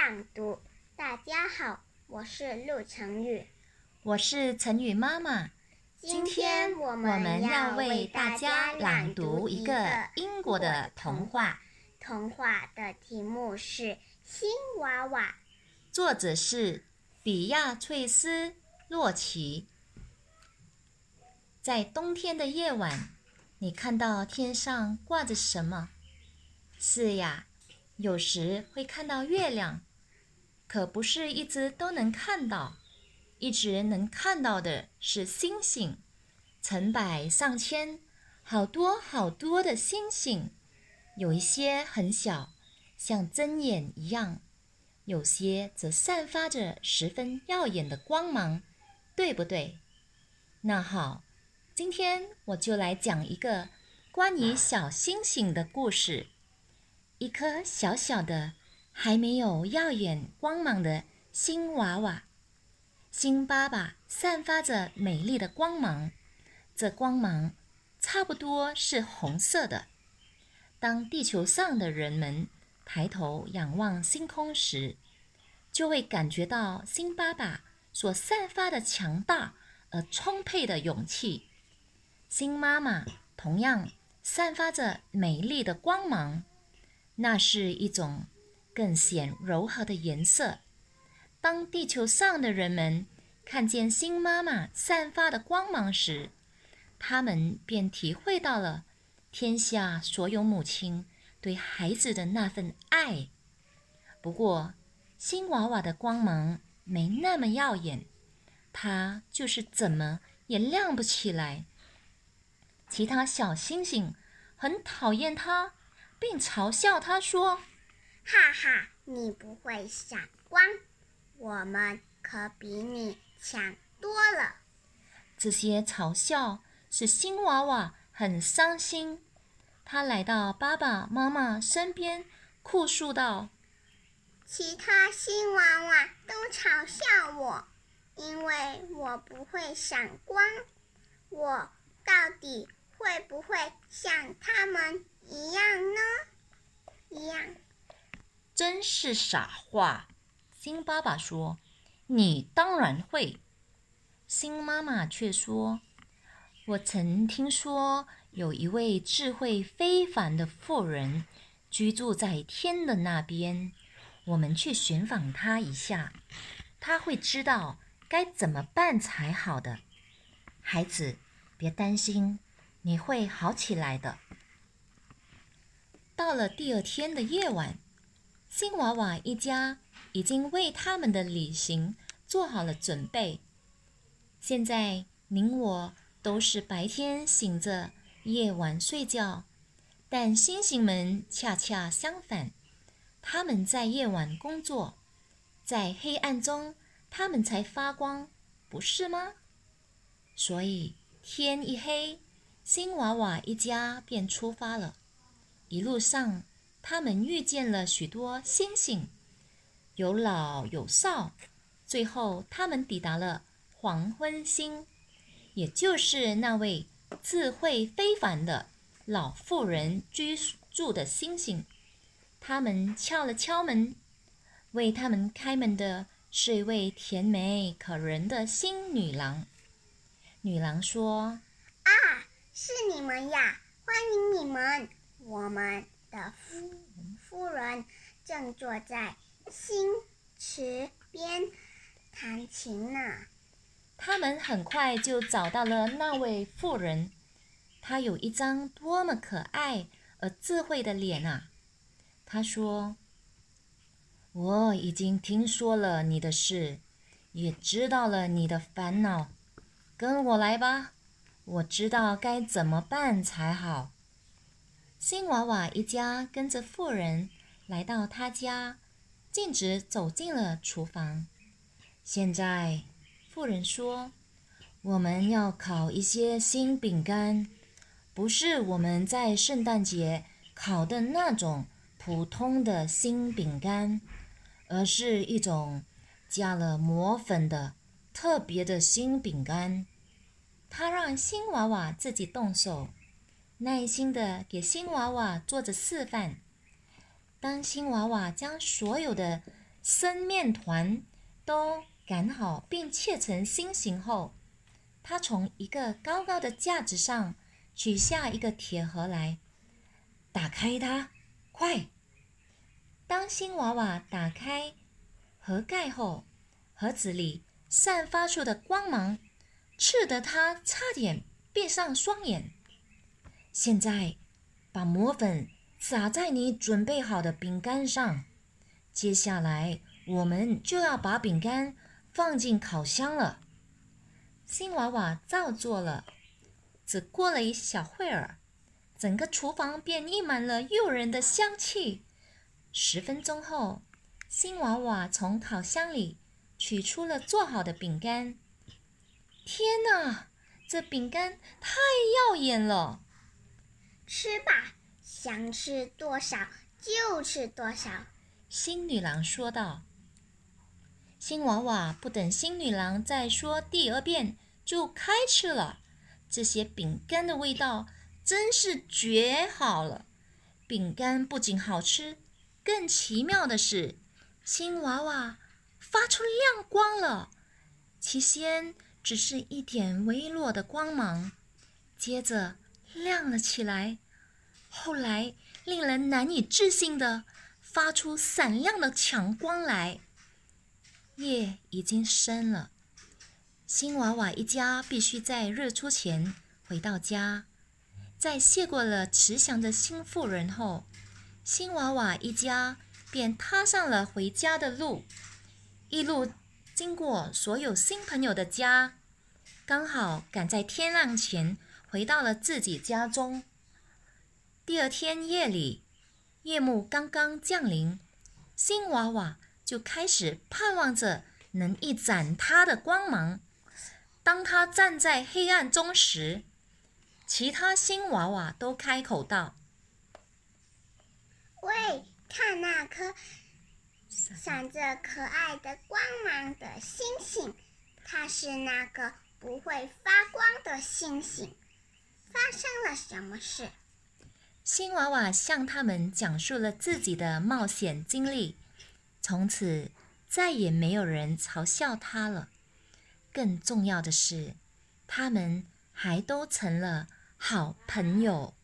朗读。大家好，我是陆成宇，我是成宇妈妈。今天我们要为大家朗读一个英国的童话。童话的题目是《新娃娃》，作者是比亚翠斯·洛奇。在冬天的夜晚，你看到天上挂着什么？是呀，有时会看到月亮，可不是一直都能看到。一直能看到的是星星，成百上千，好多好多的星星。有一些很小，像针眼一样；有些则散发着十分耀眼的光芒，对不对？那好，今天我就来讲一个关于小星星的故事。一颗小小的、还没有耀眼光芒的新娃娃，新爸爸散发着美丽的光芒，这光芒差不多是红色的。当地球上的人们抬头仰望星空时，就会感觉到新爸爸所散发的强大而充沛的勇气。新妈妈同样散发着美丽的光芒。那是一种更显柔和的颜色。当地球上的人们看见新妈妈散发的光芒时，他们便体会到了天下所有母亲对孩子的那份爱。不过，新娃娃的光芒没那么耀眼，它就是怎么也亮不起来。其他小星星很讨厌它。并嘲笑他说：“哈哈，你不会闪光，我们可比你强多了。”这些嘲笑使新娃娃很伤心。他来到爸爸妈妈身边，哭诉道：“其他新娃娃都嘲笑我，因为我不会闪光。我到底会不会像他们？”一样呢，一样。真是傻话，新爸爸说：“你当然会。”新妈妈却说：“我曾听说有一位智慧非凡的妇人居住在天的那边，我们去寻访她一下，她会知道该怎么办才好的。孩子，别担心，你会好起来的。”到了第二天的夜晚，新娃娃一家已经为他们的旅行做好了准备。现在您我都是白天醒着，夜晚睡觉，但星星们恰恰相反，他们在夜晚工作，在黑暗中他们才发光，不是吗？所以天一黑，新娃娃一家便出发了。一路上，他们遇见了许多星星，有老有少。最后，他们抵达了黄昏星，也就是那位智慧非凡的老妇人居住的星星。他们敲了敲门，为他们开门的是一位甜美可人的新女郎。女郎说：“啊，是你们呀，欢迎你们。”我们的夫夫人正坐在新池边弹琴呢。他们很快就找到了那位妇人，她有一张多么可爱而智慧的脸啊！她说：“我已经听说了你的事，也知道了你的烦恼。跟我来吧，我知道该怎么办才好。”新娃娃一家跟着妇人来到他家，径直走进了厨房。现在，妇人说：“我们要烤一些新饼干，不是我们在圣诞节烤的那种普通的新饼干，而是一种加了魔粉的特别的新饼干。”他让新娃娃自己动手。耐心的给新娃娃做着示范。当新娃娃将所有的生面团都擀好并切成心形后，他从一个高高的架子上取下一个铁盒来，打开它，快！当新娃娃打开盒盖后，盒子里散发出的光芒，刺得他差点闭上双眼。现在，把魔粉撒在你准备好的饼干上。接下来，我们就要把饼干放进烤箱了。新娃娃照做了。只过了一小会儿，整个厨房便溢满了诱人的香气。十分钟后，新娃娃从烤箱里取出了做好的饼干。天哪，这饼干太耀眼了！吃吧，想吃多少就吃多少。新女郎说道。新娃娃不等新女郎再说第二遍，就开吃了。这些饼干的味道真是绝好了。饼干不仅好吃，更奇妙的是，新娃娃发出亮光了。起先只是一点微弱的光芒，接着亮了起来，后来令人难以置信的。发出闪亮的强光来。夜已经深了，新娃娃一家必须在日出前回到家。在谢过了慈祥的新妇人后，新娃娃一家便踏上了回家的路。一路经过所有新朋友的家，刚好赶在天亮前回到了自己家中。第二天夜里。夜幕刚刚降临，新娃娃就开始盼望着能一展他的光芒。当他站在黑暗中时，其他新娃娃都开口道：“喂，看那颗闪着可爱的光芒的星星，它是那个不会发光的星星。发生了什么事？”新娃娃向他们讲述了自己的冒险经历，从此再也没有人嘲笑他了。更重要的是，他们还都成了好朋友。